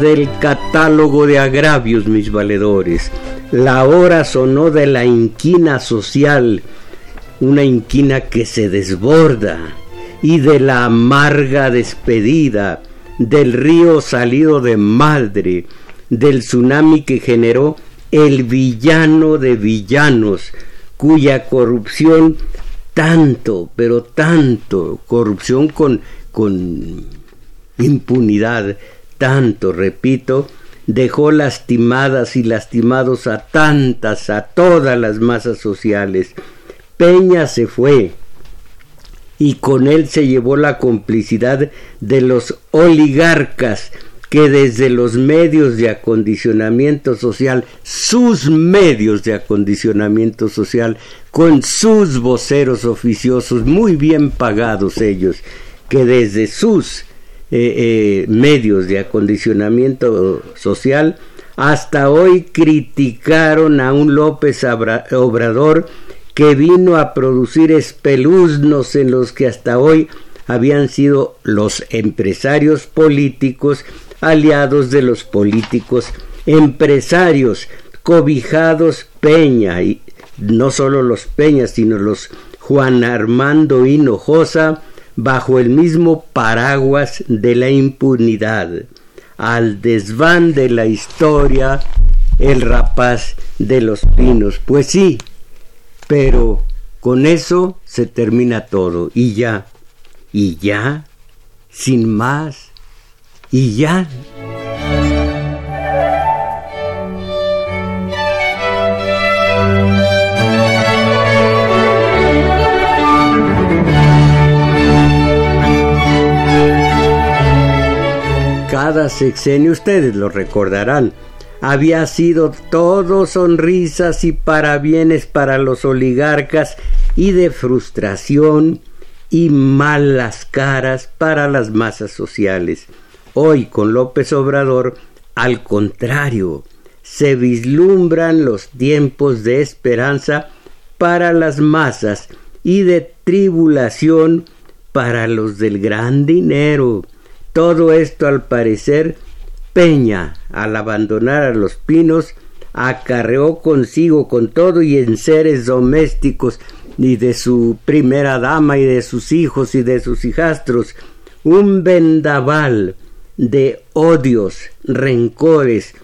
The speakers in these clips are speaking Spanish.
Del catálogo de agravios, mis valedores. La hora sonó de la inquina social, una inquina que se desborda, y de la amarga despedida, del río salido de madre, del tsunami que generó el villano de villanos, cuya corrupción tanto, pero tanto, corrupción con, con impunidad, tanto, repito, dejó lastimadas y lastimados a tantas, a todas las masas sociales. Peña se fue y con él se llevó la complicidad de los oligarcas que desde los medios de acondicionamiento social, sus medios de acondicionamiento social, con sus voceros oficiosos, muy bien pagados ellos, que desde sus eh, eh, medios de acondicionamiento social, hasta hoy criticaron a un López Obrador que vino a producir espeluznos en los que hasta hoy habían sido los empresarios políticos aliados de los políticos empresarios cobijados Peña y no solo los Peñas sino los Juan Armando Hinojosa bajo el mismo paraguas de la impunidad, al desván de la historia, el rapaz de los pinos. Pues sí, pero con eso se termina todo y ya, y ya, sin más, y ya. Cada sexenio, ustedes lo recordarán, había sido todo sonrisas y parabienes para los oligarcas y de frustración y malas caras para las masas sociales. Hoy con López Obrador, al contrario, se vislumbran los tiempos de esperanza para las masas y de tribulación para los del gran dinero. Todo esto al parecer Peña, al abandonar a los pinos, acarreó consigo con todo y en seres domésticos y de su primera dama y de sus hijos y de sus hijastros un vendaval de odios, rencores,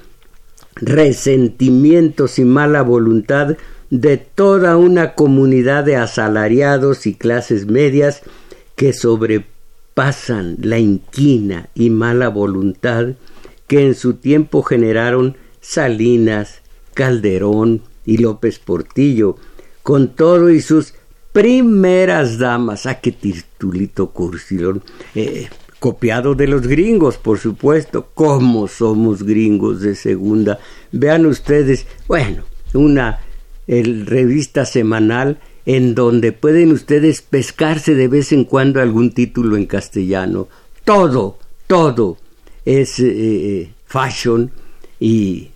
resentimientos y mala voluntad de toda una comunidad de asalariados y clases medias que sobre pasan la inquina y mala voluntad que en su tiempo generaron Salinas, Calderón y López Portillo, con todo y sus primeras damas. ¡Ah, qué titulito cursilón! Eh, copiado de los gringos, por supuesto. ¿Cómo somos gringos de segunda? Vean ustedes, bueno, una el, revista semanal en donde pueden ustedes pescarse de vez en cuando algún título en castellano. Todo, todo es eh, eh, fashion y,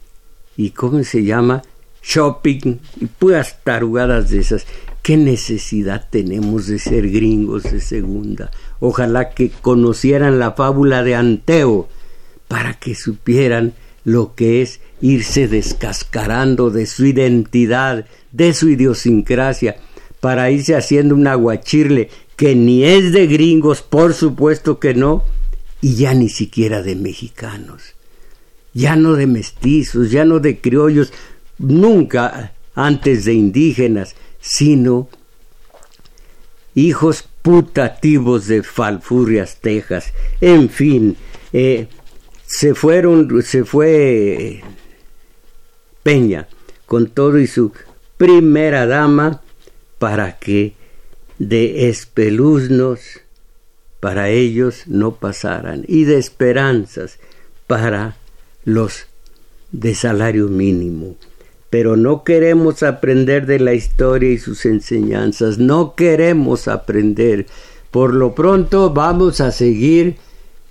y ¿cómo se llama? Shopping y puras tarugadas de esas. ¿Qué necesidad tenemos de ser gringos de segunda? Ojalá que conocieran la fábula de Anteo para que supieran lo que es irse descascarando de su identidad, de su idiosincrasia, para irse haciendo un aguachirle que ni es de gringos, por supuesto que no, y ya ni siquiera de mexicanos, ya no de mestizos, ya no de criollos, nunca antes de indígenas, sino hijos putativos de Falfurrias, Texas, en fin, eh, se fueron, se fue Peña con todo y su primera dama para que de espeluznos para ellos no pasaran y de esperanzas para los de salario mínimo. Pero no queremos aprender de la historia y sus enseñanzas, no queremos aprender. Por lo pronto vamos a seguir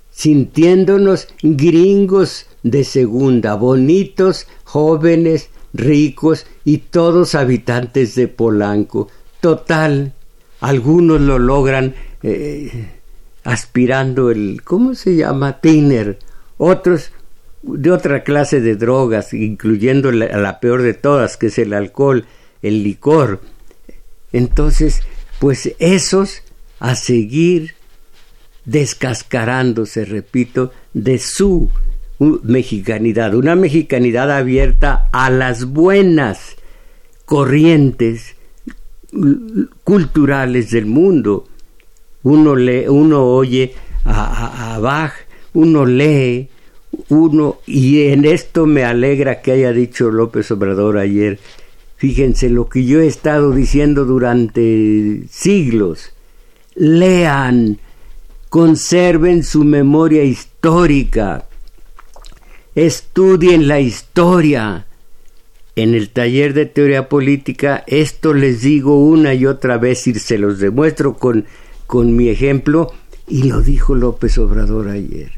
sintiéndonos gringos de segunda, bonitos, jóvenes, ricos y todos habitantes de Polanco. Total, algunos lo logran eh, aspirando el, ¿cómo se llama? Tiner, otros de otra clase de drogas, incluyendo la, la peor de todas, que es el alcohol, el licor. Entonces, pues esos a seguir descascarándose, repito, de su mexicanidad, una mexicanidad abierta a las buenas corrientes culturales del mundo. Uno, lee, uno oye a, a Bach, uno lee, uno, y en esto me alegra que haya dicho López Obrador ayer, fíjense lo que yo he estado diciendo durante siglos, lean, conserven su memoria histórica, estudien la historia. En el taller de teoría política esto les digo una y otra vez y se los demuestro con, con mi ejemplo y lo dijo López Obrador ayer.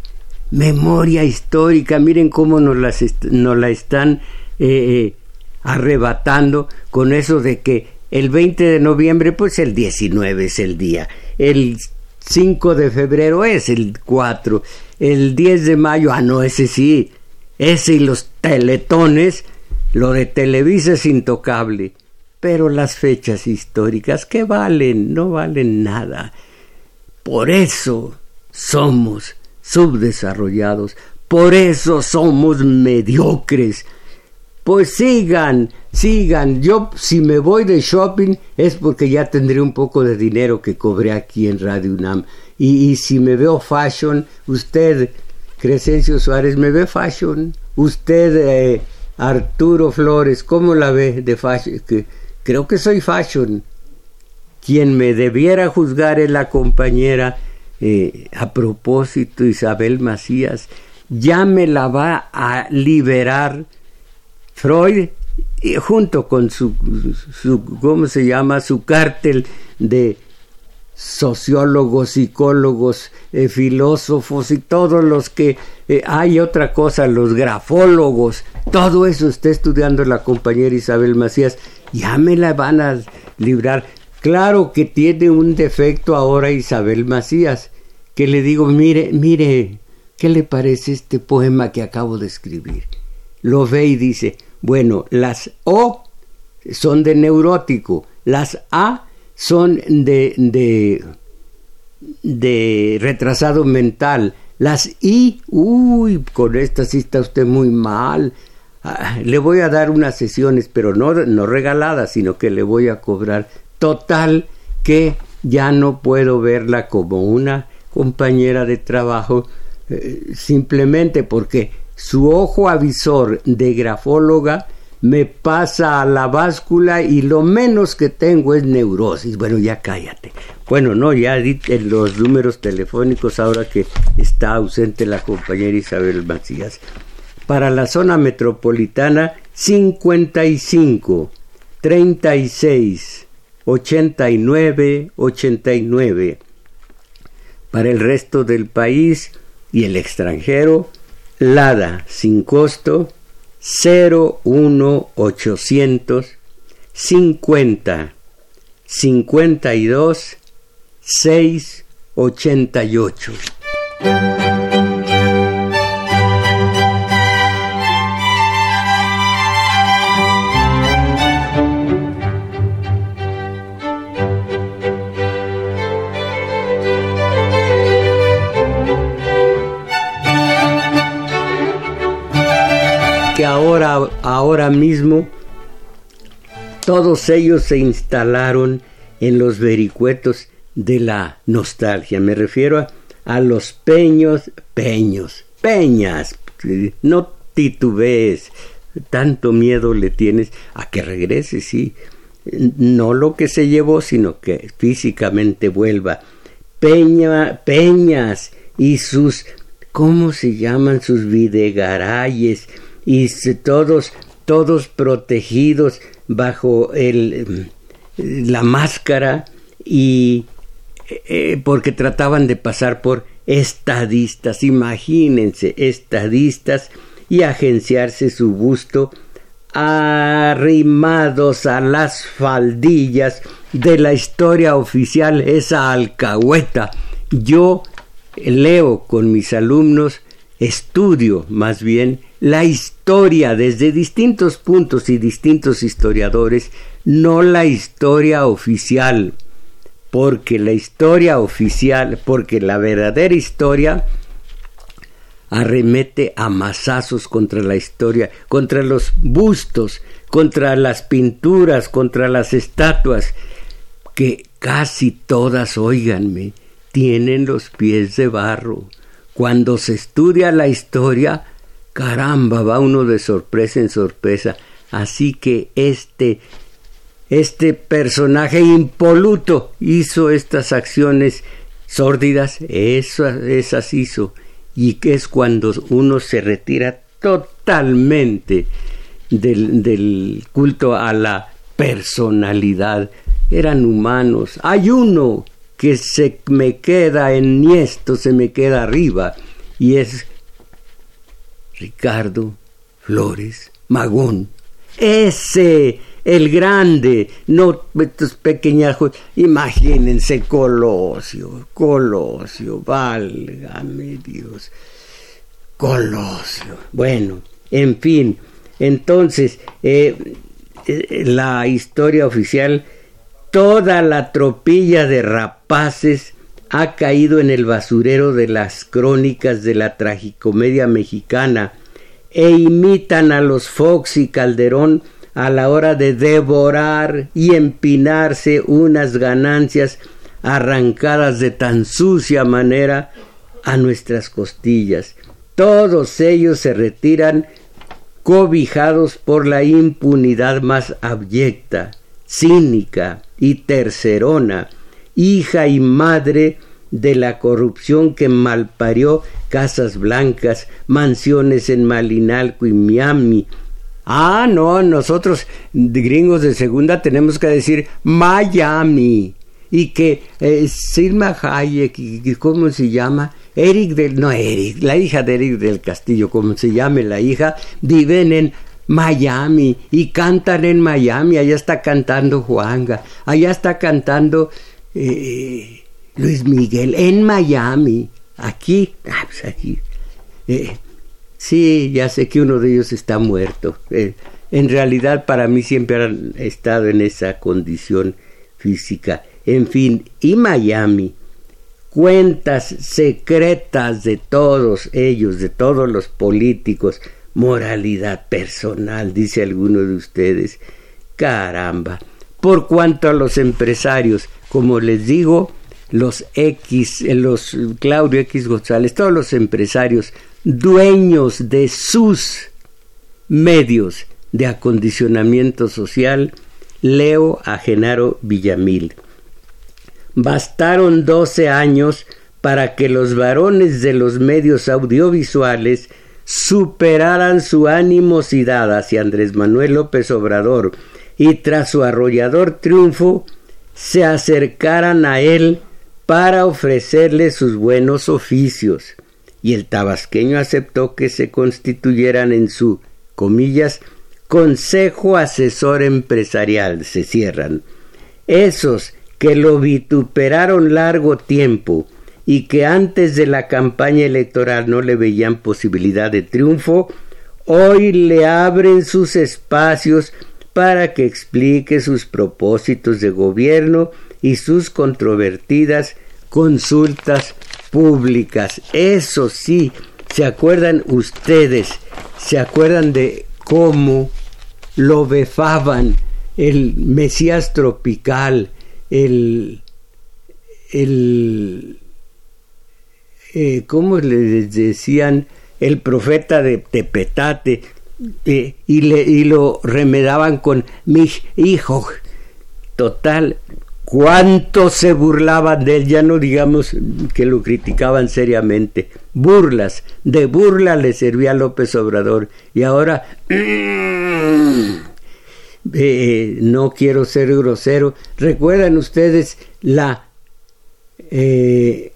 Memoria histórica, miren cómo nos, las nos la están eh, eh, arrebatando con eso de que el 20 de noviembre, pues el 19 es el día, el 5 de febrero es el 4, el 10 de mayo, ah, no, ese sí, ese y los teletones, lo de Televisa es intocable, pero las fechas históricas, ¿qué valen? No valen nada. Por eso somos subdesarrollados, por eso somos mediocres, pues sigan, sigan. Yo si me voy de shopping es porque ya tendré un poco de dinero que cobré aquí en Radio UNAM. Y, si me veo fashion, usted, Crescencio Suárez, me ve fashion. Usted, eh, Arturo Flores, ¿cómo la ve de fashion? Creo que soy fashion. Quien me debiera juzgar es la compañera, eh, a propósito, Isabel Macías. Ya me la va a liberar Freud, junto con su, su, ¿cómo se llama?, su cártel de sociólogos, psicólogos, eh, filósofos y todos los que eh, hay otra cosa, los grafólogos, todo eso está estudiando la compañera Isabel Macías, ya me la van a librar. Claro que tiene un defecto ahora Isabel Macías, que le digo, mire, mire, ¿qué le parece este poema que acabo de escribir? Lo ve y dice, bueno, las O son de neurótico, las A son de, de, de retrasado mental, las I, uy, con esta sí está usted muy mal. Ah, le voy a dar unas sesiones, pero no, no regaladas, sino que le voy a cobrar. Total, que ya no puedo verla como una compañera de trabajo, eh, simplemente porque su ojo avisor de grafóloga me pasa a la báscula y lo menos que tengo es neurosis. Bueno, ya cállate. Bueno, no, ya di los números telefónicos ahora que está ausente la compañera Isabel Macías. Para la zona metropolitana, 55 36 89 89. Para el resto del país y el extranjero, LADA sin costo 01800 50 52 688. Ahora, mismo todos ellos se instalaron en los vericuetos de la nostalgia. Me refiero a, los peños, peños, peñas. No titubees, tanto miedo le tienes a que regrese, sí. No lo que se llevó, sino que físicamente vuelva. Peña, peñas y sus, ¿cómo se llaman? Sus videgarayes y todos, todos protegidos bajo el, la máscara y eh, porque trataban de pasar por estadistas, imagínense, estadistas y agenciarse su busto arrimados a las faldillas de la historia oficial, esa alcahueta. Yo leo con mis alumnos, estudio más bien la historia desde distintos puntos y distintos historiadores, no la historia oficial, porque la historia oficial, porque la verdadera historia arremete a masazos contra la historia, contra los bustos, contra las pinturas, contra las estatuas, que casi todas, oíganme, tienen los pies de barro. Cuando se estudia la historia, caramba, va uno de sorpresa en sorpresa. Así que este, este personaje impoluto hizo estas acciones sórdidas, esas hizo, y que es cuando uno se retira totalmente del, del culto a la personalidad. Eran humanos. Hay uno que se me queda en niesto, se me queda arriba, y es Ricardo Flores Magón. Ese, el grande, no estos pequeñajos. Imagínense Colosio, Colosio, válgame Dios. Colosio. Bueno, en fin, entonces, eh, eh, la historia oficial, toda la tropilla de rapaces ha caído en el basurero de las crónicas de la tragicomedia mexicana e imitan a los Fox y Calderón a la hora de devorar y empinarse unas ganancias arrancadas de tan sucia manera a nuestras costillas. Todos ellos se retiran cobijados por la impunidad más abyecta, cínica y tercerona, hija y madre de la corrupción que malparió casas blancas, mansiones en Malinalco y Miami. Ah, no, nosotros gringos de segunda tenemos que decir Miami y que eh, Silma Hayek y cómo se llama Eric del no Eric la hija de Eric del Castillo como se llame la hija viven en Miami y cantan en Miami allá está cantando Juanga allá está cantando eh, Luis Miguel en Miami, aquí, ah, pues aquí. Eh, sí, ya sé que uno de ellos está muerto. Eh, en realidad para mí siempre han estado en esa condición física. En fin, y Miami, cuentas secretas de todos ellos, de todos los políticos, moralidad personal, dice alguno de ustedes. Caramba. Por cuanto a los empresarios, como les digo, los X, eh, los Claudio X González, todos los empresarios dueños de sus medios de acondicionamiento social, leo a Genaro Villamil. Bastaron doce años para que los varones de los medios audiovisuales superaran su animosidad hacia Andrés Manuel López Obrador y tras su arrollador triunfo se acercaran a él para ofrecerle sus buenos oficios, y el tabasqueño aceptó que se constituyeran en su, comillas, Consejo Asesor Empresarial, se cierran. Esos que lo vituperaron largo tiempo y que antes de la campaña electoral no le veían posibilidad de triunfo, hoy le abren sus espacios para que explique sus propósitos de gobierno y sus controvertidas consultas públicas. Eso sí, ¿se acuerdan ustedes? ¿Se acuerdan de cómo lo befaban el Mesías tropical, el, el, eh, ¿cómo les decían? El profeta de Tepetate, eh, y, le, y lo remedaban con mis hijos. Total, cuánto se burlaban de él, ya no digamos que lo criticaban seriamente. Burlas, de burla le servía a López Obrador. Y ahora, eh, no quiero ser grosero, recuerdan ustedes la, eh,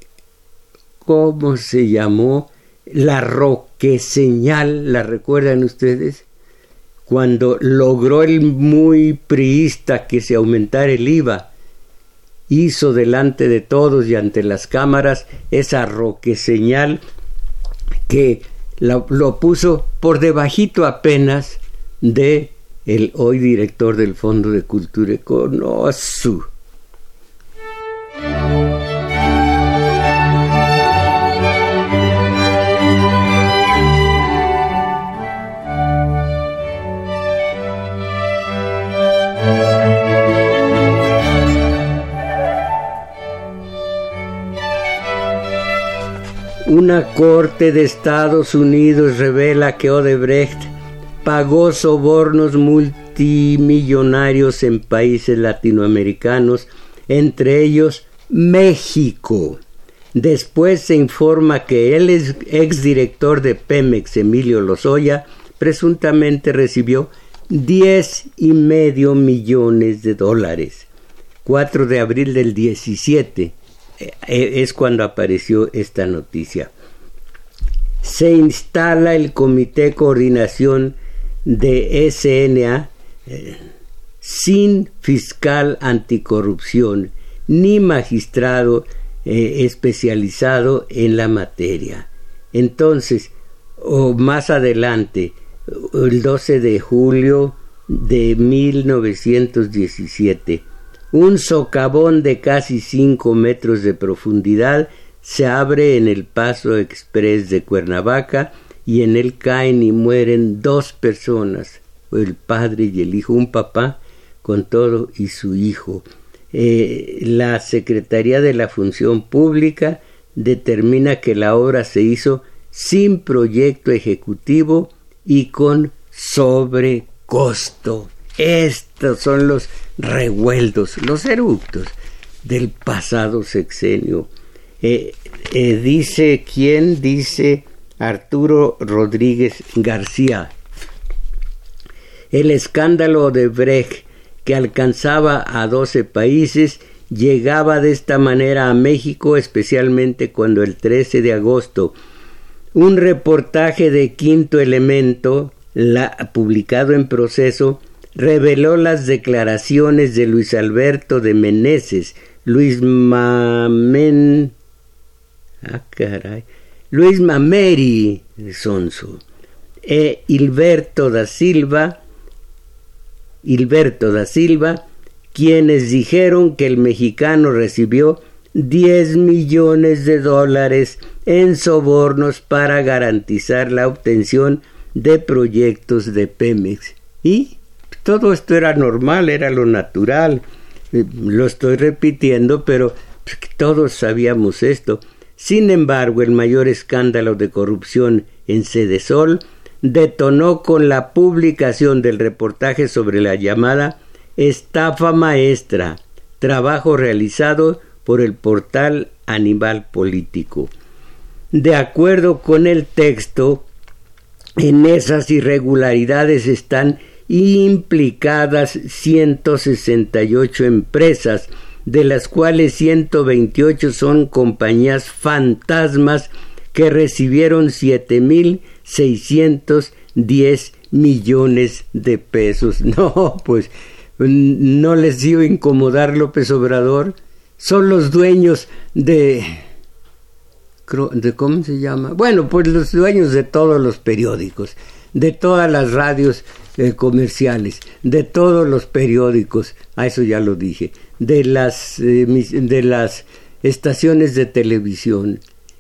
¿cómo se llamó? La roque señal, ¿la recuerdan ustedes? Cuando logró el muy priista que se aumentara el IVA hizo delante de todos y ante las cámaras esa roque señal que lo, puso por debajito apenas de el hoy director del Fondo de Cultura Económica. Una corte de Estados Unidos revela que Odebrecht pagó sobornos multimillonarios en países latinoamericanos, entre ellos México. Después se informa que el exdirector de Pemex, Emilio Lozoya, presuntamente recibió diez y medio millones de dólares. 4 de abril del 17 eh, es cuando apareció esta noticia. Se instala el Comité de Coordinación de SNA eh, sin fiscal anticorrupción ni magistrado eh, especializado en la materia. Entonces, o más adelante, el 12 de julio de 1917, un socavón de casi cinco metros de profundidad se abre en el paso express de Cuernavaca y en él caen y mueren dos personas, el padre y el hijo, un papá con todo y su hijo. Eh, la Secretaría de la Función Pública determina que la obra se hizo sin proyecto ejecutivo y con sobrecosto. Estos son los revueltos, los eructos del pasado sexenio. Eh, eh, dice quién dice Arturo Rodríguez García. El escándalo de Brecht, que alcanzaba a doce países, llegaba de esta manera a México, especialmente cuando el 13 de agosto un reportaje de Quinto Elemento, la, publicado en proceso, reveló las declaraciones de Luis Alberto de Meneses, Luis Mamen, ah, caray, Luis Mameri Sonso e Hilberto da Silva, Hilberto da Silva, quienes dijeron que el mexicano recibió 10 millones de dólares en sobornos para garantizar la obtención de proyectos de Pemex. ¿Y? Todo esto era normal, era lo natural. Eh, lo estoy repitiendo, pero pues, todos sabíamos esto. Sin embargo, el mayor escándalo de corrupción en Sol detonó con la publicación del reportaje sobre la llamada estafa maestra, trabajo realizado por el portal Animal Político. De acuerdo con el texto, en esas irregularidades están implicadas 168 empresas, de las cuales 128 son compañías fantasmas que recibieron 7.610 millones de pesos. No, pues no les dio incomodar López Obrador. Son los dueños de... de ¿Cómo se llama? Bueno, pues los dueños de todos los periódicos, de todas las radios eh, comerciales, de todos los periódicos, a eso ya lo dije, de las, eh, de las estaciones de televisión.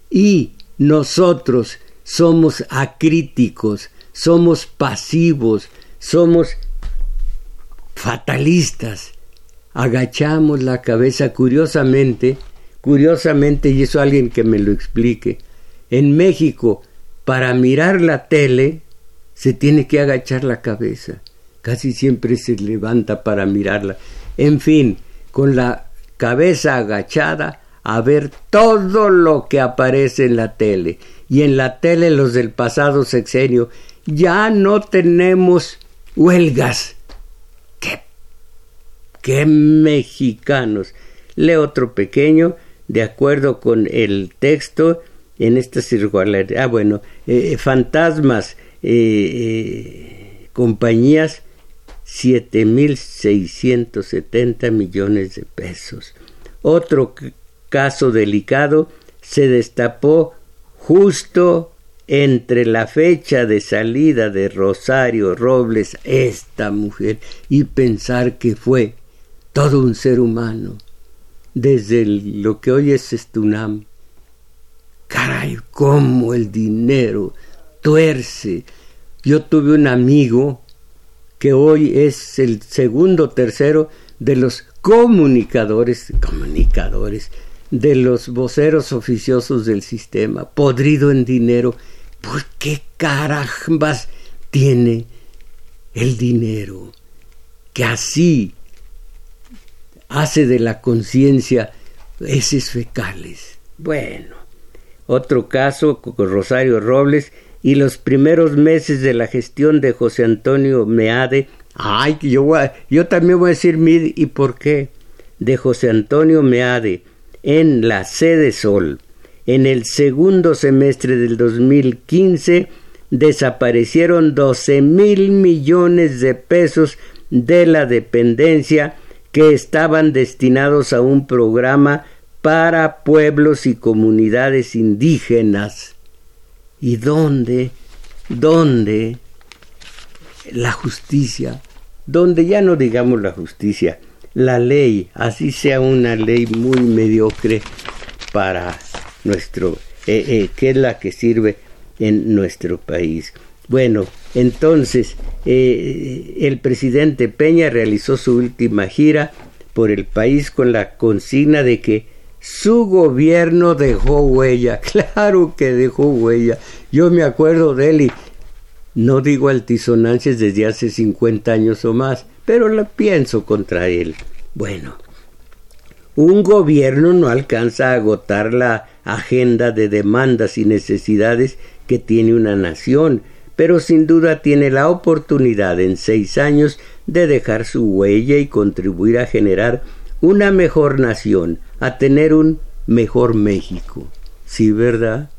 Y nosotros somos acríticos, somos pasivos, somos fatalistas. Agachamos la cabeza curiosamente curiosamente, y eso alguien que me lo explique, en México, para mirar la tele, se tiene que agachar la cabeza. Casi siempre se levanta para mirarla. En fin, con la cabeza agachada a ver todo lo que aparece en la tele. Y en la tele los del pasado sexenio ya no tenemos huelgas. ¡Qué, qué mexicanos! Lee otro pequeño, de acuerdo con el texto, en esta circularidad. Ah, bueno, eh, fantasmas, eh, eh, compañías, 7.670 millones de pesos. Otro caso delicado se destapó justo entre la fecha de salida de Rosario Robles, esta mujer, y pensar que fue todo un ser humano, desde lo que hoy es Estunam. Caray, cómo el dinero tuerce. Yo tuve un amigo que hoy es el segundo tercero de los comunicadores, comunicadores, de los voceros oficiosos del sistema, podrido en dinero. ¿Por qué carambas tiene el dinero? Que así hace de la conciencia heces fecales. Bueno, otro caso Rosario Robles y los primeros meses de la gestión de José Antonio Meade. Ay, yo, yo también voy a decir mid y por qué. De José Antonio Meade en la sede Sol. En el segundo semestre del 2015 desaparecieron 12 mil millones de pesos de la dependencia que estaban destinados a un programa para pueblos y comunidades indígenas. ¿Y dónde? ¿Dónde? La justicia. Donde ya no digamos la justicia, la ley, así sea una ley muy mediocre para nuestro, eh, eh, que es la que sirve en nuestro país. Bueno, entonces eh, el presidente Peña realizó su última gira por el país con la consigna de que su gobierno dejó huella, claro que dejó huella. Yo me acuerdo de él y no digo altisonancias desde hace 50 años o más, pero la pienso contra él. Bueno, un gobierno no alcanza a agotar la agenda de demandas y necesidades que tiene una nación, pero sin duda tiene la oportunidad en seis años de dejar su huella y contribuir a generar una mejor nación, a tener un mejor México. ¿Sí, verdad?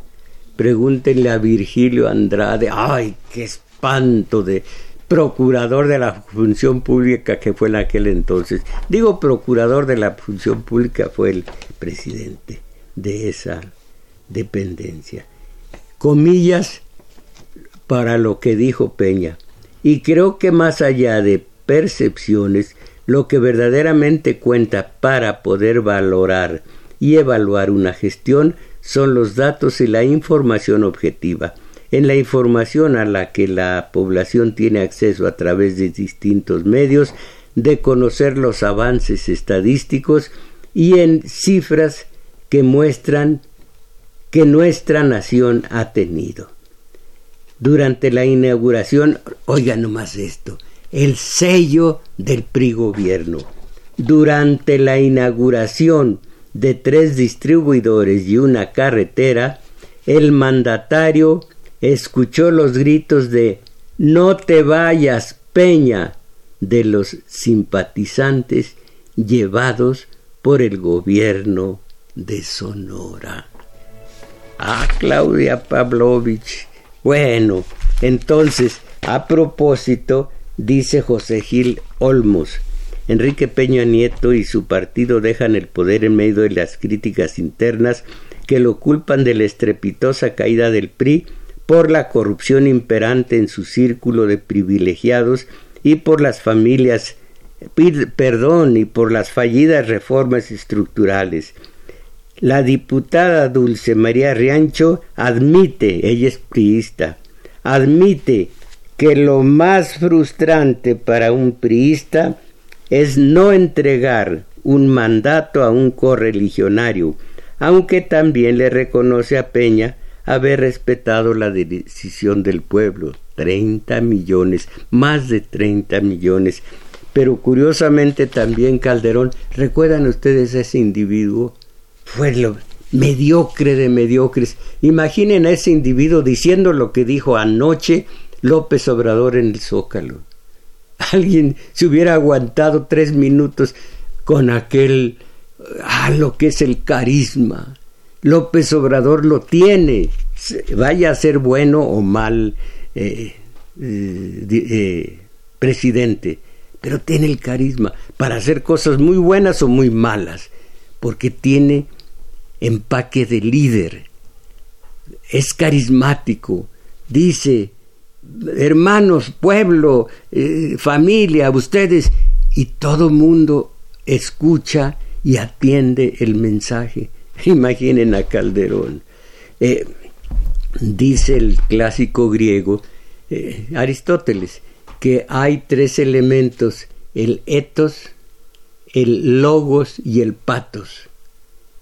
Pregúntenle a Virgilio Andrade. ¡Ay, qué espanto de procurador de la función pública que fue en aquel entonces. Digo procurador de la función pública fue el presidente de esa dependencia. Comillas para lo que dijo Peña. Y creo que más allá de percepciones, lo que verdaderamente cuenta para poder valorar y evaluar una gestión son los datos y la información objetiva en la información a la que la población tiene acceso a través de distintos medios, de conocer los avances estadísticos y en cifras que muestran que nuestra nación ha tenido. Durante la inauguración, oigan nomás esto, el sello del PRI gobierno. Durante la inauguración de tres distribuidores y una carretera, el mandatario escuchó los gritos de No te vayas, Peña, de los simpatizantes llevados por el gobierno de Sonora. Ah, Claudia Pavlovich. Bueno, entonces, a propósito, dice José Gil Olmos, Enrique Peña Nieto y su partido dejan el poder en medio de las críticas internas que lo culpan de la estrepitosa caída del PRI por la corrupción imperante en su círculo de privilegiados y por las familias, perdón, y por las fallidas reformas estructurales. La diputada Dulce María Riancho admite, ella es priista, admite que lo más frustrante para un priista es no entregar un mandato a un correligionario, aunque también le reconoce a Peña haber respetado la decisión del pueblo. 30 millones, más de 30 millones. Pero curiosamente también Calderón, ¿recuerdan ustedes ese individuo? Fue lo mediocre de mediocres. Imaginen a ese individuo diciendo lo que dijo anoche López Obrador en el Zócalo. Alguien se hubiera aguantado tres minutos con aquel, ah, lo que es el carisma. López Obrador lo tiene, vaya a ser bueno o mal eh, eh, eh, presidente, pero tiene el carisma para hacer cosas muy buenas o muy malas, porque tiene empaque de líder, es carismático, dice, hermanos, pueblo, familia, ustedes, y todo mundo escucha y atiende el mensaje. Imaginen a Calderón. Eh, dice el clásico griego eh, Aristóteles que hay tres elementos, el etos, el logos y el patos.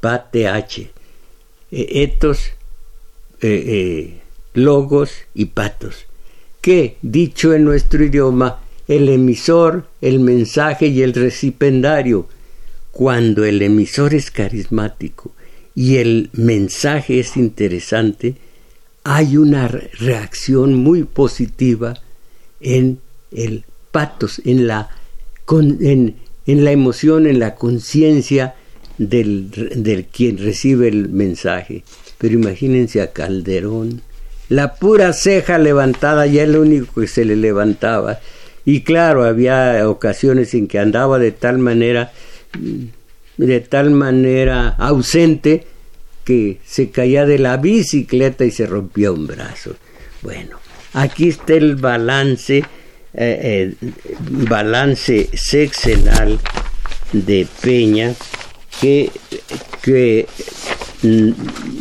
PATH. Eh, etos, logos y patos. Que, dicho en nuestro idioma, el emisor, el mensaje y el recipendario. Cuando el emisor es carismático y el mensaje es interesante, hay una reacción muy positiva en el patos, en la, en, la emoción, en la conciencia del, del quien recibe el mensaje. Pero imagínense a Calderón, la pura ceja levantada, ya es lo único que se le levantaba, y claro, había ocasiones en que andaba de tal manera, de tal manera ausente, que se caía de la bicicleta y se rompía un brazo. Bueno, aquí está el balance, eh, eh, balance sexenal de Peña que, que mm,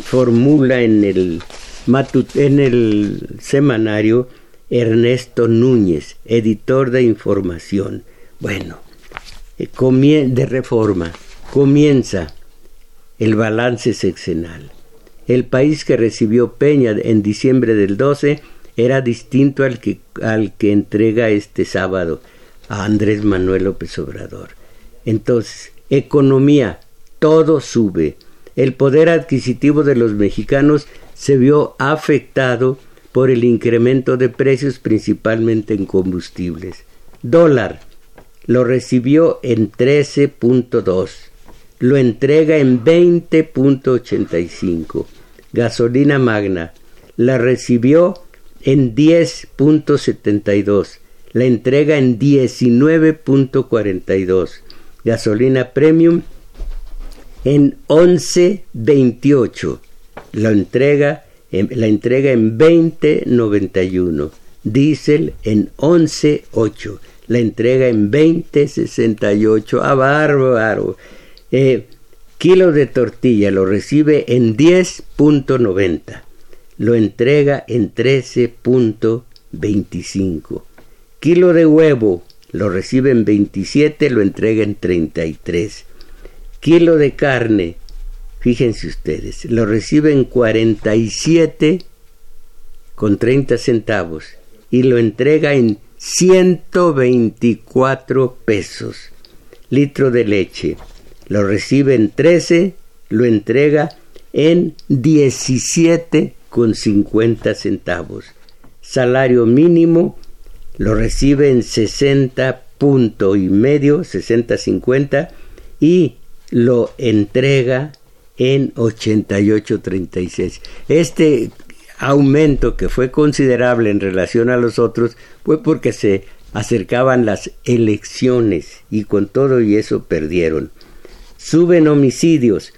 formula en el, en el semanario Ernesto Núñez, editor de información. Bueno, eh, de reforma, comienza el balance sexenal. El país que recibió Peña en diciembre del 12 era distinto al que, al que entrega este sábado a Andrés Manuel López Obrador. Entonces, economía, todo sube. El poder adquisitivo de los mexicanos se vio afectado por el incremento de precios principalmente en combustibles. Dólar lo recibió en 13.2, lo entrega en 20.85. Gasolina magna la recibió en 10.72, la entrega en 19.42. Gasolina premium en 11.28, lo entrega la entrega en 2091, diésel en 11.8, la entrega en 2068, ah, bárbaro. Eh, kilo de tortilla lo recibe en 10.90, lo entrega en 13.25. Kilo de huevo lo recibe en 27, lo entrega en 33. Kilo de carne Fíjense ustedes, lo reciben 47 con 30 centavos y lo entrega en 124 pesos. Litro de leche, lo recibe en 13, lo entrega en 17 con 50 centavos. Salario mínimo lo recibe en 60 punto y medio, 60 50 y lo entrega en 88.36. Este aumento que fue considerable en relación a los otros fue porque se acercaban las elecciones y con todo y eso perdieron. Suben homicidios.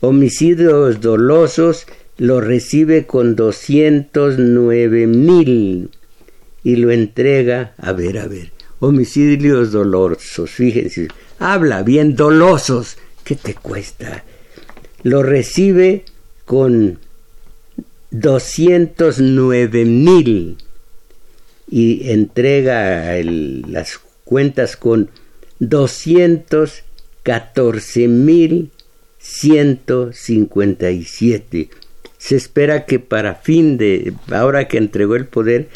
Homicidios dolosos lo recibe con 209 mil y lo entrega, a ver, a ver, homicidios dolosos, fíjense, habla bien dolosos, ¿qué te cuesta? lo recibe con 209 mil y entrega las cuentas con 214 mil 157. Se espera que para fin de, ahora que entregó el poder,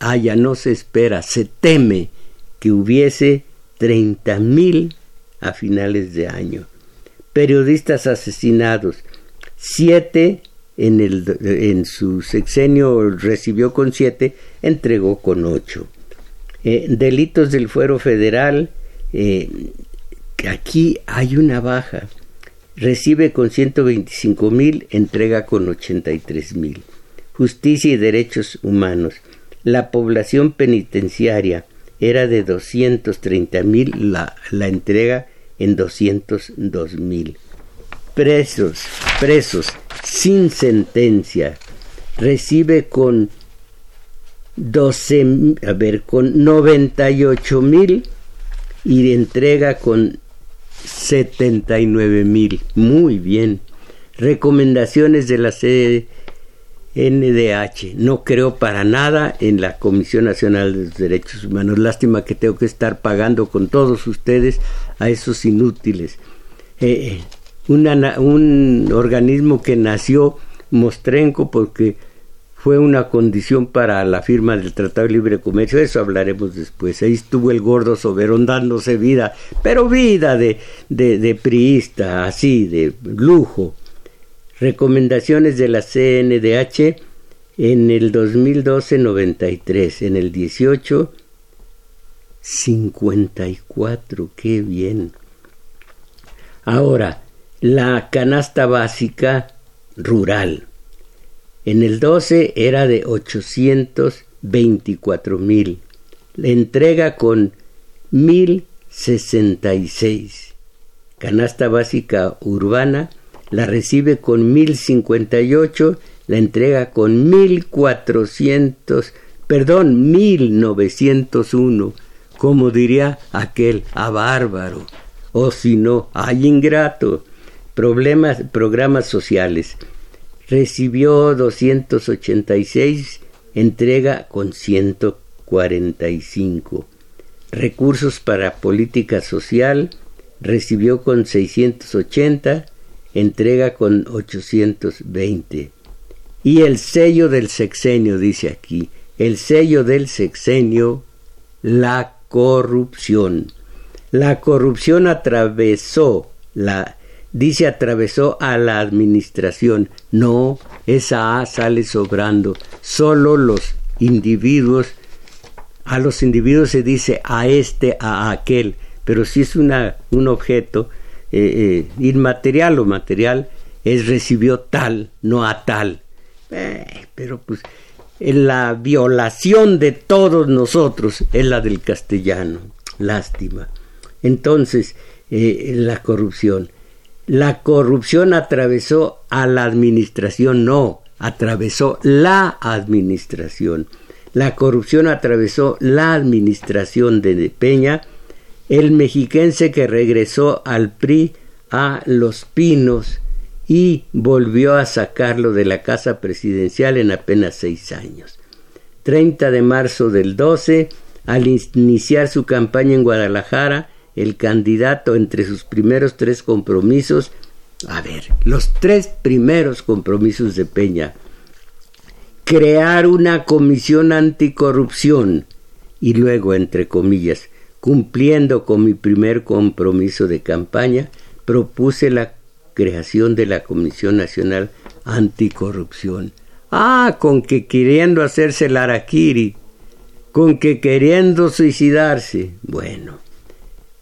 haya, no se espera, se teme que hubiese treinta mil a finales de año. Periodistas asesinados, siete en, el, en su sexenio recibió con siete, entregó con ocho. Eh, delitos del fuero federal, eh, aquí hay una baja. Recibe con 125 mil, entrega con 83 mil. Justicia y derechos humanos. La población penitenciaria era de 230 mil, la, la entrega en 202 mil. Presos, presos sin sentencia, recibe con 12, a ver, con 98 mil y entrega con 79 mil. Muy bien. Recomendaciones de la CNDH. No creo para nada en la Comisión Nacional de los Derechos Humanos. Lástima que tengo que estar pagando con todos ustedes a esos inútiles. Eh, eh, un organismo que nació mostrenco porque fue una condición para la firma del Tratado de Libre Comercio, eso hablaremos después. Ahí estuvo el gordo Soberón dándose vida, pero vida de, de, de priista, así, de lujo. Recomendaciones de la CNDH en el 2012 93, en el 18 54, qué bien. Ahora, la canasta básica rural en el 12 era de 824 mil. La entrega con 1066. Canasta básica urbana la recibe con 1058, la entrega con 1400, perdón, 1901. Como diría aquel, a bárbaro. O si no, hay ingrato. Problemas, programas sociales recibió 286, entrega con 145. Recursos para política social, recibió con 680, entrega con 820. Y el sello del sexenio, dice aquí, el sello del sexenio, la corrupción. La corrupción atravesó la dice atravesó a la administración. No, esa A sale sobrando. Solo los individuos, a los individuos se dice a este, a aquel, pero si es una, un objeto eh, eh, inmaterial o material, es recibió tal, no a tal. Eh, pero pues la violación de todos nosotros es la del castellano. Lástima. Entonces, la corrupción. La corrupción atravesó a la administración, no, atravesó la administración. La corrupción atravesó la administración de Peña, el mexiquense que regresó al PRI a Los Pinos y volvió a sacarlo de la casa presidencial en apenas seis años. 30 de marzo del 12, al iniciar su campaña en Guadalajara, el candidato entre sus primeros tres compromisos, a ver, los tres primeros compromisos de Peña, crear una comisión anticorrupción y luego, entre comillas, cumpliendo con mi primer compromiso de campaña, propuse la creación de la Comisión Nacional Anticorrupción. Ah, con que queriendo hacerse el araquiri, con que queriendo suicidarse. Bueno,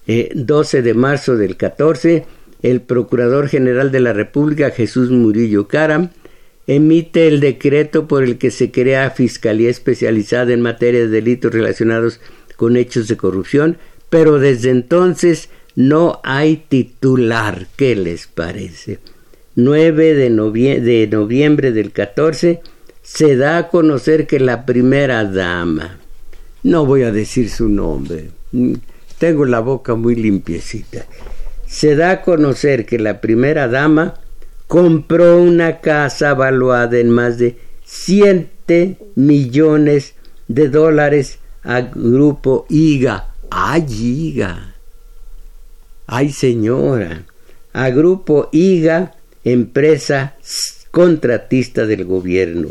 12 eh, de marzo del 14, el Procurador General de la República, Jesús Murillo Caram, emite el decreto por el que se crea Fiscalía Especializada en materia de delitos relacionados con hechos de corrupción, pero desde entonces no hay titular. ¿Qué les parece? 9 de, de noviembre del 14 se da a conocer que la primera dama, no voy a decir su nombre, tengo la boca muy limpiecita. Se da a conocer que la primera dama compró una casa valuada en más de 7 millones de dólares al grupo IGA. ¡Ay, IGA! ¡Ay, señora! a Grupo IGA, empresa contratista del gobierno.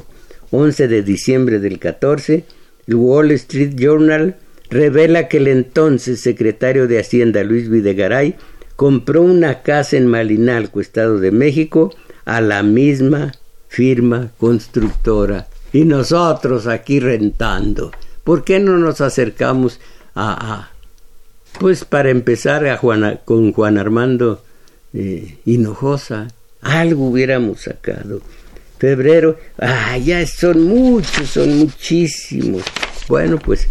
11 de diciembre del 14, el Wall Street Journal revela que el entonces secretario de Hacienda Luis Videgaray compró una casa en Malinalco, Estado de México, a la misma firma constructora. Y nosotros aquí rentando. ¿Por qué no nos acercamos a, pues para empezar a con Juan Armando eh, Hinojosa? Algo hubiéramos sacado. Febrero, ah, ya son muchos, son muchísimos. Bueno, pues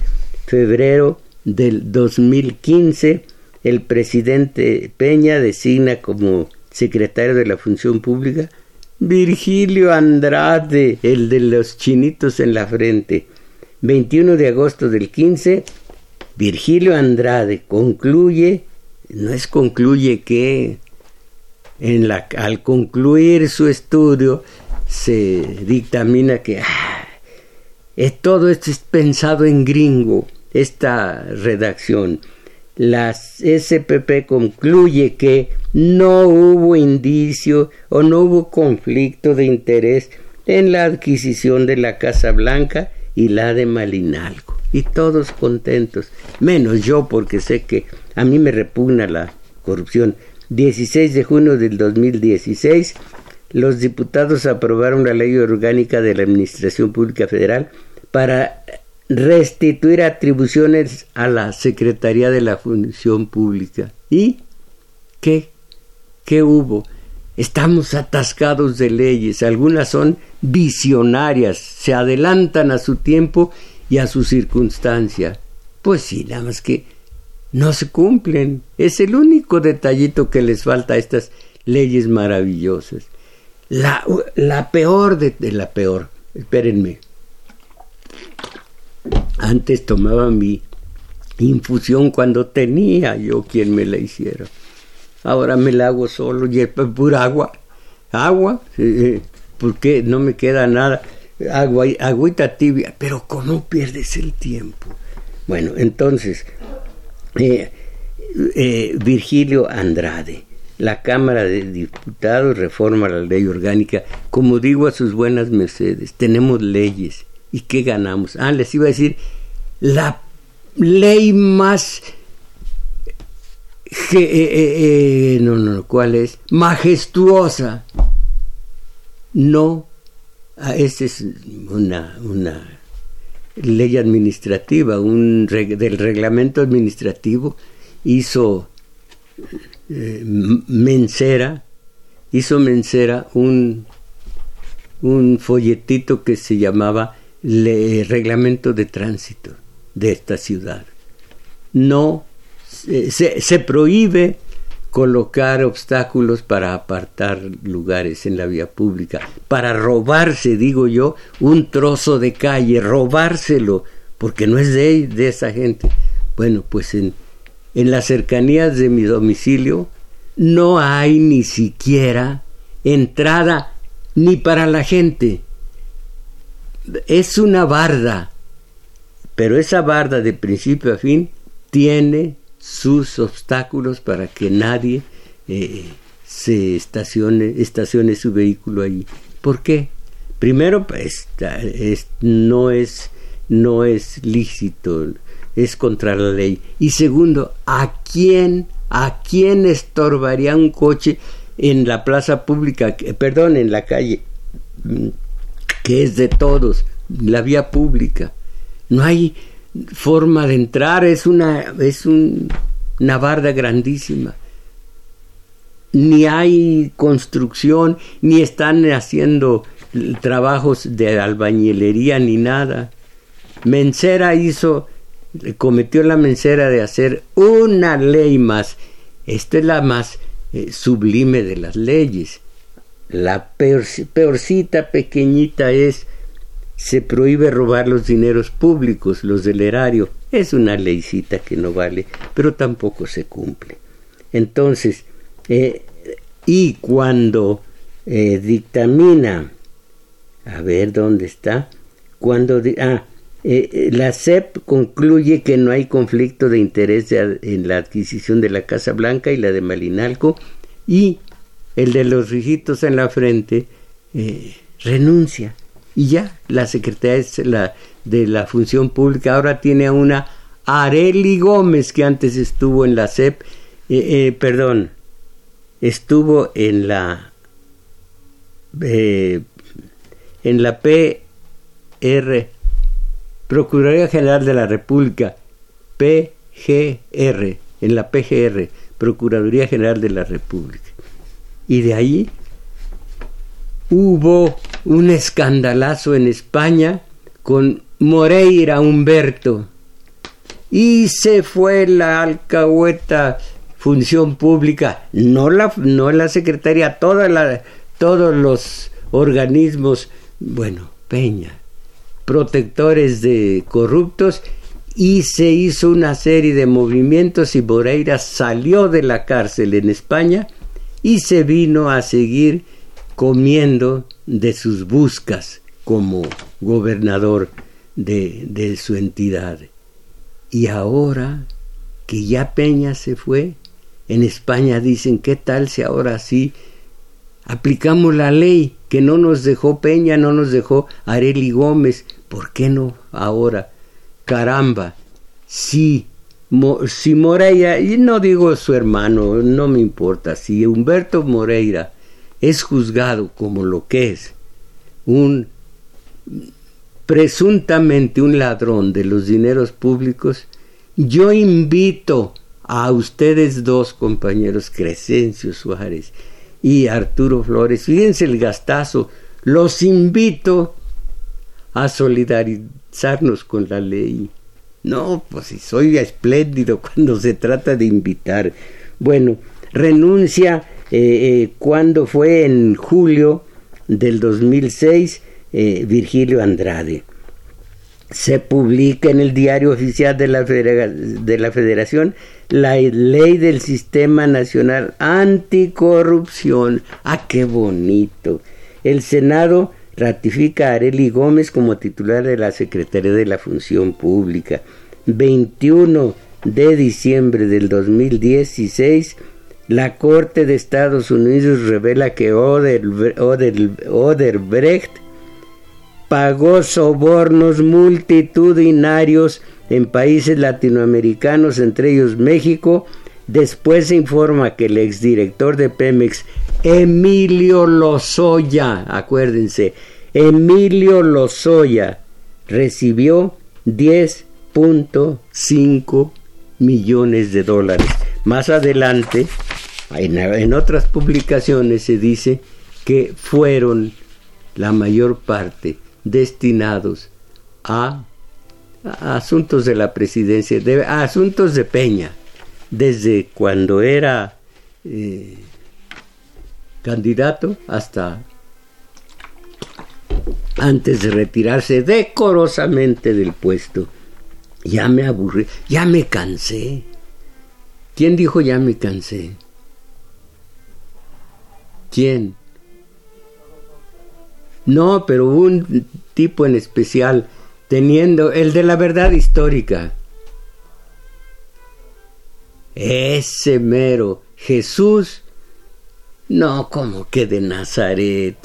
febrero del 2015, el presidente Peña designa como secretario de la Función Pública Virgilio Andrade, el de los chinitos en la frente. 21 de agosto del 15, Virgilio Andrade concluye, no es concluye que al concluir su estudio se dictamina que ah, todo esto es pensado en gringo, esta redacción. La SPP concluye que no hubo indicio o no hubo conflicto de interés en la adquisición de la Casa Blanca y la de Malinalco. Y todos contentos, menos yo porque sé que a mí me repugna la corrupción. 16 de junio del 2016, los diputados aprobaron la ley orgánica de la Administración Pública Federal para restituir atribuciones a la Secretaría de la Función Pública. ¿Y qué? ¿Qué hubo? Estamos atascados de leyes, algunas son visionarias, se adelantan a su tiempo y a su circunstancia. Pues sí, nada más que no se cumplen. Es el único detallito que les falta a estas leyes maravillosas. La, la peor de, de, la peor, espérenme. Antes tomaba mi infusión cuando tenía yo quien me la hiciera. Ahora me la hago solo y es pura agua. Agua, porque no me queda nada. Agua, agüita tibia, pero ¿cómo pierdes el tiempo? Bueno, entonces, eh, eh, Virgilio Andrade, la Cámara de Diputados reforma la ley orgánica, como digo a sus buenas mercedes, tenemos leyes. ¿Y qué ganamos? Ah, les iba a decir, la ley más... Eh, no, no, ¿cuál es? Majestuosa. No, ah, esa es una, una ley administrativa, un del reglamento administrativo, hizo eh, Mencera, hizo Mencera un, un folletito que se llamaba le, Reglamento de Tránsito de esta ciudad. No se, se prohíbe colocar obstáculos para apartar lugares en la vía pública, para robarse, digo yo, un trozo de calle, robárselo, porque no es de, de esa gente. Bueno, pues en, en las cercanías de mi domicilio no hay ni siquiera entrada ni para la gente. Es una barda, pero esa barda de principio a fin tiene sus obstáculos para que nadie eh, se estacione, estacione su vehículo allí. ¿Por qué? Primero, pues, no, es, no es lícito, es contra la ley. Y segundo, ¿a quién, a quién estorbaría un coche en la plaza pública, perdón, en la calle, mm, que es de todos, la vía pública? No hay, forma de entrar, es una, es una barda grandísima. Ni hay construcción, ni están haciendo trabajos de albañilería ni nada. Mencera hizo, cometió la mencera de hacer una ley más. Esta es la más eh, sublime de las leyes. La peorcita pequeñita es se prohíbe robar los dineros públicos, los del erario. Es una leycita que no vale, pero tampoco se cumple. Entonces, eh, y cuando eh, dictamina, a ver dónde está, cuando ah, eh, la CEP concluye que no hay conflicto de interés en la adquisición de la Casa Blanca y la de Malinalco, y el de los rijitos en la frente eh, renuncia y ya la secretaria la, de la función pública ahora tiene a una Areli Gómez que antes estuvo en la CEP, eh, eh, perdón, estuvo en la en la PR Procuraduría General de la República PGR en la PGR Procuraduría General de la República. Y de ahí hubo un escandalazo en España con Moreira Humberto. Y se fue la alcahueta función pública, no la, no la la, todos los organismos, bueno, Peña, protectores de corruptos, y se hizo una serie de movimientos y Moreira salió de la cárcel en España y se vino a seguir comiendo de sus buscas como gobernador de, de su entidad. Y ahora que ya Peña se fue, en España dicen, ¿qué tal si ahora sí aplicamos la ley que no nos dejó Peña, no nos dejó Areli Gómez? ¿Por qué no ahora? Caramba, sí si Moreira, y no digo su hermano, no me importa, si Humberto Moreira es juzgado como lo que es, un presuntamente un ladrón de los dineros públicos, yo invito a ustedes dos compañeros, Crescencio Suárez y Arturo Flores, fíjense el gastazo, los invito a solidarizarnos con la ley no, pues si soy espléndido cuando se trata de invitar. Bueno, renuncia eh, eh, cuando fue en julio del 2006 eh, Virgilio Andrade. Se publica en el diario oficial de la, de la Federación la ley del Sistema Nacional Anticorrupción. ¡Ah, qué bonito! El Senado ratifica a Areli Gómez como titular de la Secretaría de la Función Pública. 21 de diciembre del 2016, la Corte de Estados Unidos revela que Oderbrecht pagó sobornos multitudinarios en países latinoamericanos, entre ellos México. Después se informa que el exdirector de Pemex, Emilio Lozoya, acuérdense, Emilio Lozoya, recibió 10.5 millones de dólares. Más adelante, en, otras publicaciones se dice que fueron la mayor parte destinados a, asuntos de la presidencia, a asuntos de Peña, desde cuando era eh, candidato hasta antes de retirarse decorosamente del puesto. Ya me aburrí, ya me cansé. ¿Quién dijo ya me cansé? ¿Quién? No, pero un tipo en especial, teniendo el de la verdad histórica. Ese mero Jesús no, como que de Nazaret.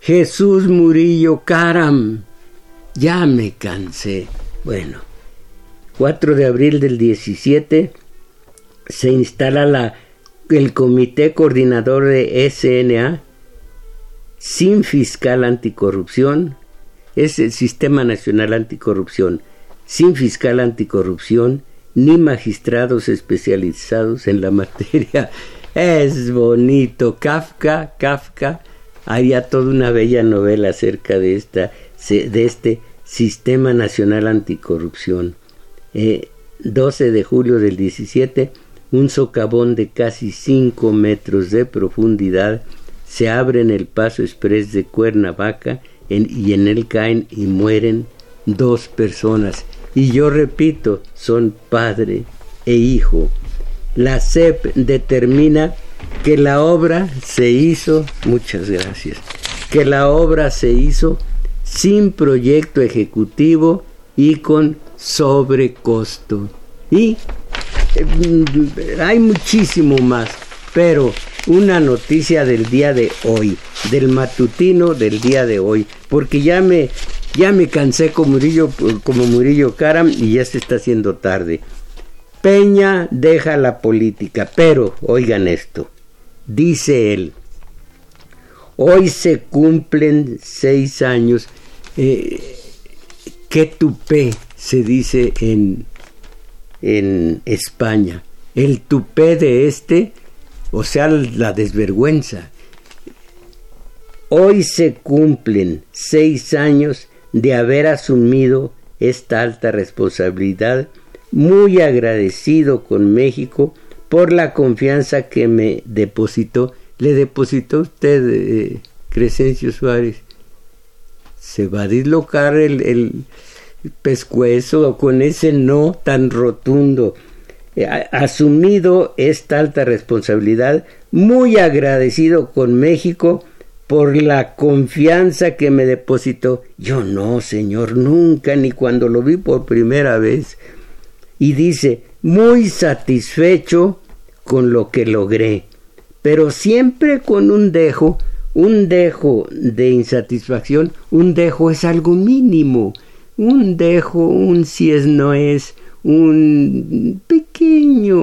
Jesús Murillo Caram. Ya me cansé. Bueno, 4 de abril del 17 se instala la, el Comité Coordinador de SNA sin fiscal anticorrupción. Es el Sistema Nacional Anticorrupción. Sin fiscal anticorrupción ni magistrados especializados en la materia es bonito. Kafka, Kafka haría toda una bella novela acerca de, esta, de este Sistema Nacional Anticorrupción. 12 eh, de julio del 17, un socavón de casi 5 metros de profundidad se abre en el paso express de Cuernavaca y en él caen y mueren dos personas. Y yo repito, son padre e hijo la CEP determina que la obra se hizo, muchas gracias, que la obra se hizo sin proyecto ejecutivo y con sobrecosto. Y hay muchísimo más, pero una noticia del día de hoy, del matutino del día de hoy, porque ya me, ya me cansé como Murillo, como Murillo Karam y ya se está haciendo tarde. Peña deja la política, pero oigan esto, dice él, hoy se cumplen seis años, eh, qué tupé se dice en, en España, el tupé de este o sea, la desvergüenza. Hoy se cumplen seis años de haber asumido esta alta responsabilidad, muy agradecido con México por la confianza que me depositó. Le depositó usted, eh, Crescencio Suárez. Se va a dislocar el, el pescuezo con ese no tan rotundo. Eh, asumido esta alta responsabilidad, muy agradecido con México por la confianza que me depositó. Yo no, señor, nunca, ni cuando lo vi por primera vez. Y dice, muy satisfecho con lo que logré, pero siempre con un dejo, un dejo de insatisfacción, un dejo es algo mínimo, un dejo, un si es no es, un pequeño,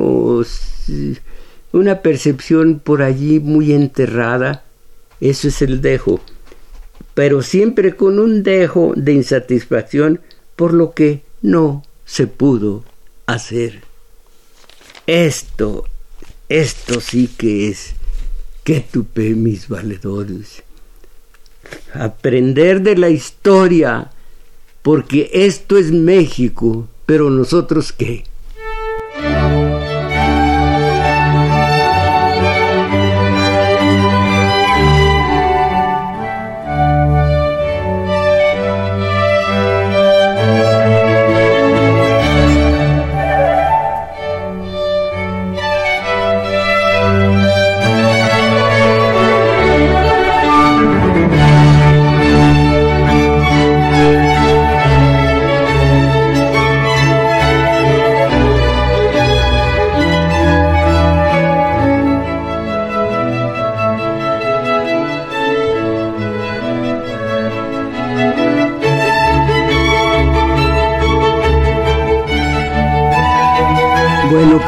una percepción por allí muy enterrada, eso es el dejo, pero siempre con un dejo de insatisfacción por lo que no se pudo hacer. Esto, esto sí que es que tupe mis valedores. Aprender de la historia, porque esto es México, pero nosotros qué?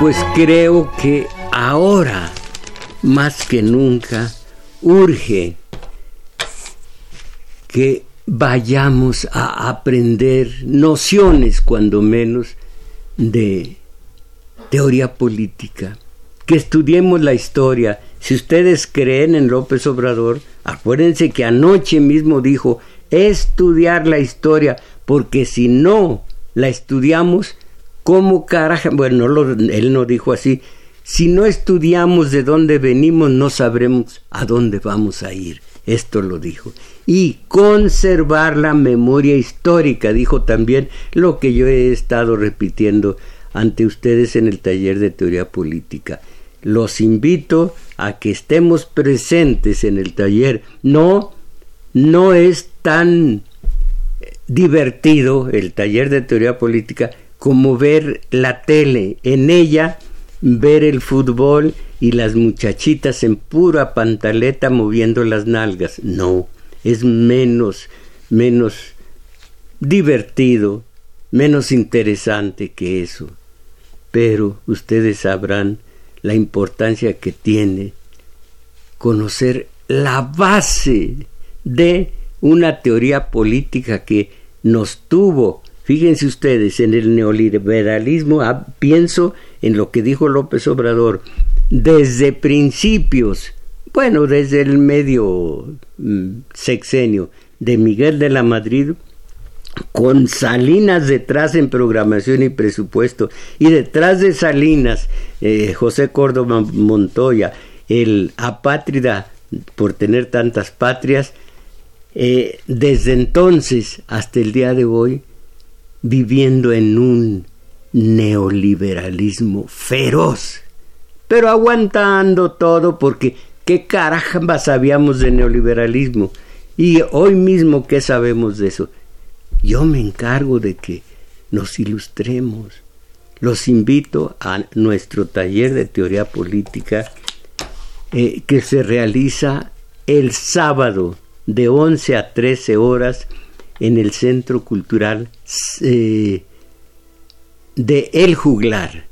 Pues creo que ahora, más que nunca, urge que vayamos a aprender nociones, cuando menos, de teoría política, que estudiemos la historia. Si ustedes creen en López Obrador, acuérdense que anoche mismo dijo estudiar la historia, porque si no la estudiamos, ¿Cómo carajo? Bueno, él no dijo así. Si no estudiamos de dónde venimos, no sabremos a dónde vamos a ir. Esto lo dijo. Y conservar la memoria histórica, dijo también lo que yo he estado repitiendo ante ustedes en el taller de teoría política. Los invito a que estemos presentes en el taller. No, no es tan divertido el taller de teoría política como ver la tele, en ella ver el fútbol y las muchachitas en pura pantaleta moviendo las nalgas. No, es menos, menos divertido, menos interesante que eso. Pero ustedes sabrán la importancia que tiene conocer la base de una teoría política que nos tuvo Fíjense ustedes, en el neoliberalismo ah, pienso en lo que dijo López Obrador, desde principios, bueno, desde el medio mm, sexenio de Miguel de la Madrid, con Salinas detrás en programación y presupuesto, y detrás de Salinas, eh, José Córdoba Montoya, el apátrida por tener tantas patrias, eh, desde entonces hasta el día de hoy, viviendo en un neoliberalismo feroz, pero aguantando todo porque qué caramba sabíamos de neoliberalismo y hoy mismo qué sabemos de eso. Yo me encargo de que nos ilustremos. Los invito a nuestro taller de teoría política eh, que se realiza el sábado de 11 a 13 horas en el Centro Cultural eh, de El Juglar.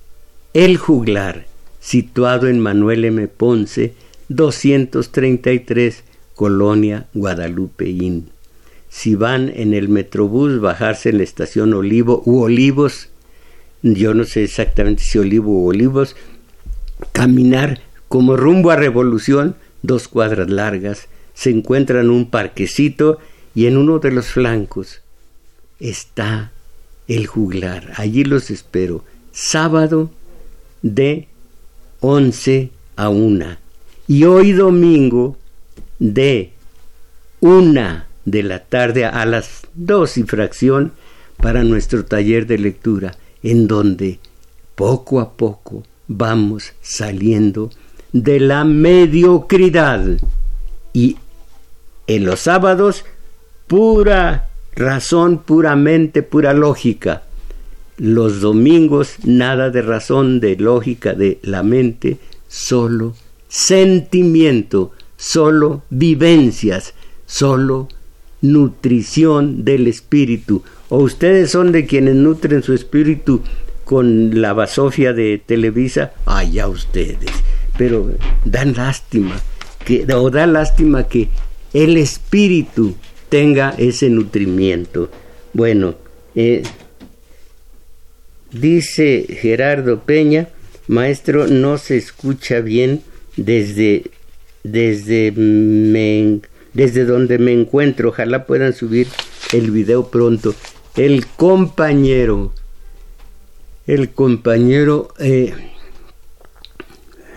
El Juglar, situado en Manuel M. Ponce, 233, Colonia Guadalupeín. Si van en el Metrobús, bajarse en la estación Olivo u Olivos, yo no sé exactamente si Olivo u Olivos, caminar como rumbo a Revolución, dos cuadras largas, se encuentran un parquecito y en uno de los flancos está el juglar. Allí los espero. Sábado de 11 a 1. Y hoy domingo de 1 de la tarde a las 2 y fracción para nuestro taller de lectura, en donde poco a poco vamos saliendo de la mediocridad y en los sábados pura razón, puramente pura lógica. Los domingos nada de razón, de lógica, de la mente, solo sentimiento, solo vivencias, solo nutrición del espíritu. O ustedes son de quienes nutren su espíritu con la basofia de Televisa, allá ustedes. Pero dan lástima, que, o da lástima que el espíritu tenga ese nutrimiento. Bueno, eh, dice Gerardo Peña, maestro, no se escucha bien desde, desde, desde donde me encuentro. Ojalá puedan subir el video pronto. El compañero, el compañero eh,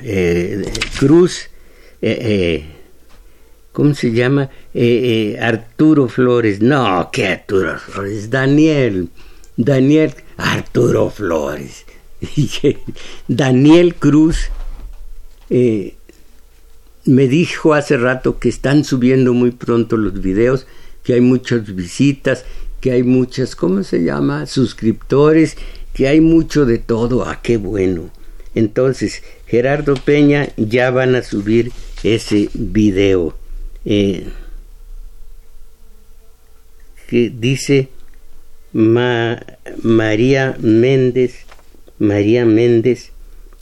eh, Cruz, ¿cómo se llama? Eh, eh, Arturo Flores. No, ¿qué Arturo Flores? Daniel. Daniel Arturo Flores. Daniel Cruz eh, me dijo hace rato que están subiendo muy pronto los videos, que hay muchas visitas, que hay muchas, ¿cómo se llama? Suscriptores, que hay mucho de todo. Ah, qué bueno. Entonces, Gerardo Peña ya van a subir ese video. Eh, que dice María Méndez, María Méndez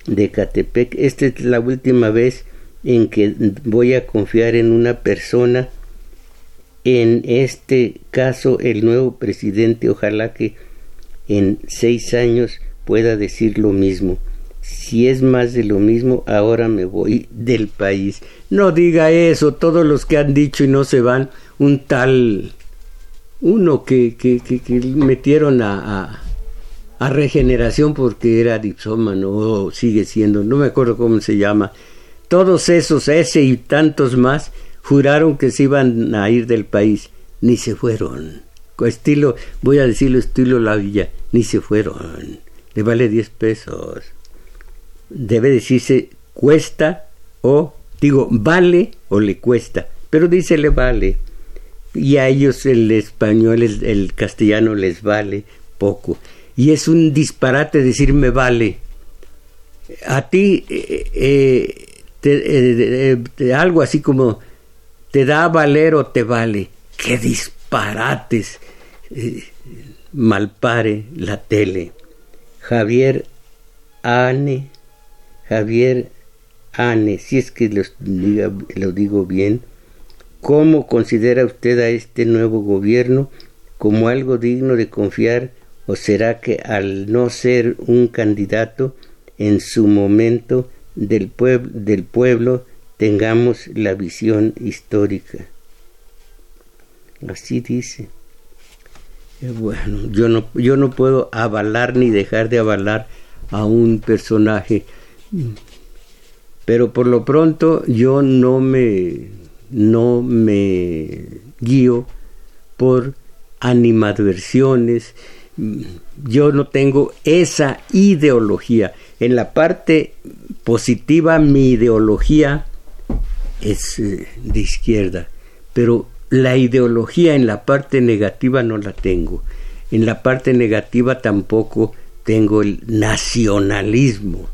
de Catepec. Esta es la última vez en que voy a confiar en una persona. En este caso, el nuevo presidente, ojalá que en seis años pueda decir lo mismo. Si es más de lo mismo, ahora me voy del país. No diga eso, todos los que han dicho y no se van, un tal uno que, que, que, metieron a, a, regeneración porque era dipsómano o sigue siendo, no me acuerdo cómo se llama. Todos esos, ese y tantos más, juraron que se iban a ir del país, ni se fueron. Estilo, voy a decirlo estilo la villa, ni se fueron. Le vale 10 pesos. Debe decirse cuesta o, digo, vale o le cuesta, pero dice le vale y a ellos el español, el, castellano les vale poco. Y es un disparate decir me vale. A ti eh, eh, eh, algo así como te da valer o te vale. ¡Qué disparates! malpare la tele. Javier Ane, Javier Ane, si es que lo digo bien, ¿Cómo considera usted a este nuevo gobierno como algo digno de confiar o será que al no ser un candidato en su momento del, del pueblo tengamos la visión histórica? Así dice. Eh, bueno, yo no, yo no puedo avalar ni dejar de avalar a un personaje, pero por lo pronto yo no me no me guío por animadversiones, yo no tengo esa ideología. En la parte positiva mi ideología es eh, de izquierda, pero la ideología en la parte negativa no la tengo. En la parte negativa tampoco tengo el nacionalismo.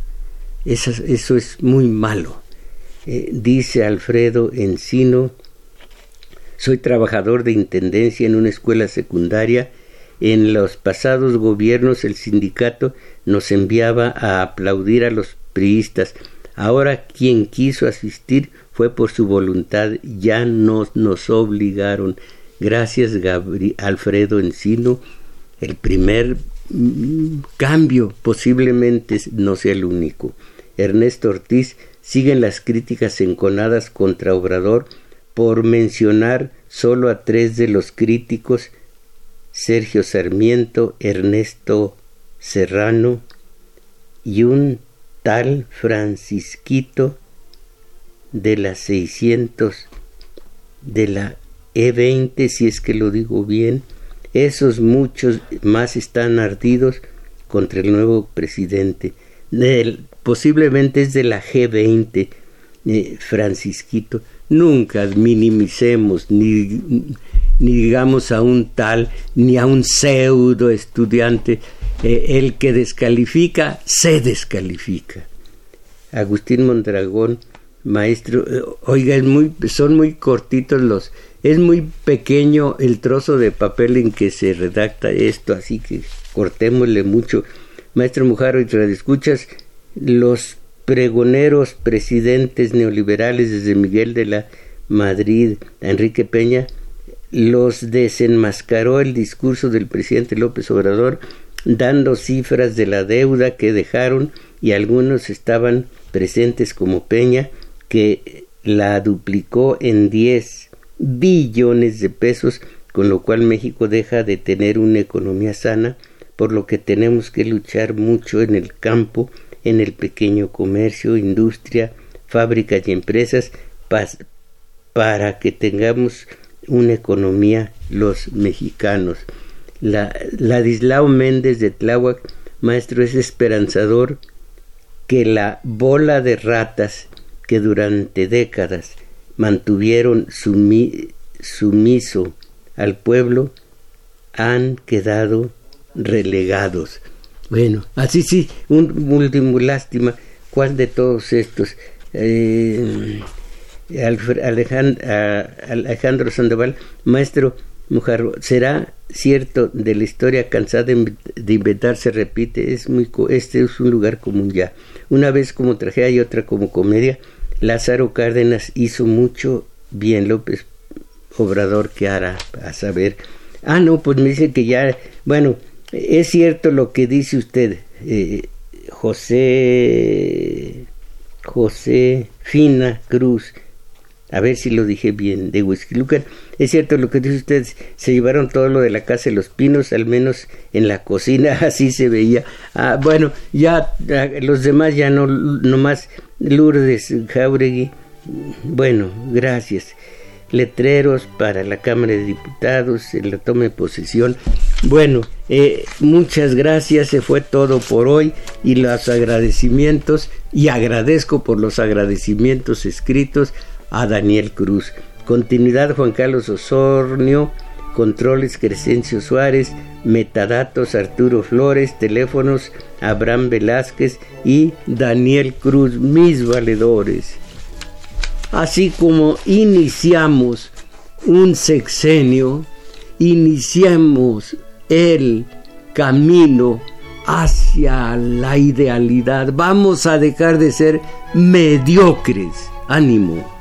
eso es muy malo. Eh, dice Alfredo Encino, soy trabajador de intendencia en una escuela secundaria. En los pasados gobiernos el sindicato nos enviaba a aplaudir a los priistas. Ahora quien quiso asistir fue por su voluntad, ya no nos obligaron. Gracias Alfredo Encino. El primer mm, cambio posiblemente no sea el único. Ernesto Ortiz siguen las críticas enconadas contra Obrador por mencionar solo a tres de los críticos Sergio Sarmiento, Ernesto Serrano y un tal Francisquito de las 600 de la E20, si es que lo digo bien, esos muchos más están ardidos contra el nuevo presidente. Posiblemente es de la G20, eh, Francisquito. Nunca minimicemos ni, digamos a un tal ni a un pseudo estudiante. Eh, el que descalifica, se descalifica. Agustín Mondragón, maestro, eh, oiga, es muy, son muy cortitos los, es muy pequeño el trozo de papel en que se redacta esto, así que cortémosle mucho. Maestro Mujaro, y escuchas, los pregoneros presidentes neoliberales desde Miguel de la Madrid Enrique Peña los desenmascaró el discurso del presidente López Obrador dando cifras de la deuda que dejaron y algunos estaban presentes como Peña que la duplicó en 10 billones de pesos con lo cual México deja de tener una economía sana por lo que tenemos que luchar mucho en el campo en el pequeño comercio, industria, fábricas y empresas para que tengamos una economía los mexicanos. La, Ladislao Méndez de Tláhuac, maestro, es esperanzador que la bola de ratas que durante décadas mantuvieron sumiso al pueblo han quedado relegados. Bueno, así sí, un último lástima. ¿Cuál de todos estos? Eh, Alejandro, Sandoval, maestro Mujarro, ¿será cierto de la historia cansada de inventar se repite? Es muy, este es un lugar común ya. Una vez como tragedia y otra como comedia. Lázaro Cárdenas hizo mucho bien, López Obrador, que hará a saber. Ah, no, pues me dice que ya, bueno, es cierto lo que dice usted, eh, José, José Fina Cruz, a ver si lo dije bien, de Whisky Lucar. Es cierto lo que dice usted, se llevaron todo lo de la casa de los pinos, al menos en la cocina, así se veía. Ah, bueno, ya los demás ya no, más Lourdes Jauregui. Bueno, gracias letreros para la Cámara de Diputados en la toma de posesión. Bueno, eh, muchas gracias, se fue todo por hoy y los agradecimientos, y agradezco por los agradecimientos escritos a Daniel Cruz. Continuidad Juan Carlos Osornio, controles Crescencio Suárez, metadatos Arturo Flores, teléfonos Abraham Velázquez y Daniel Cruz, mis valedores así como iniciamos un sexenio, iniciamos el camino hacia la idealidad. Vamos a dejar de ser mediocres. Ánimo.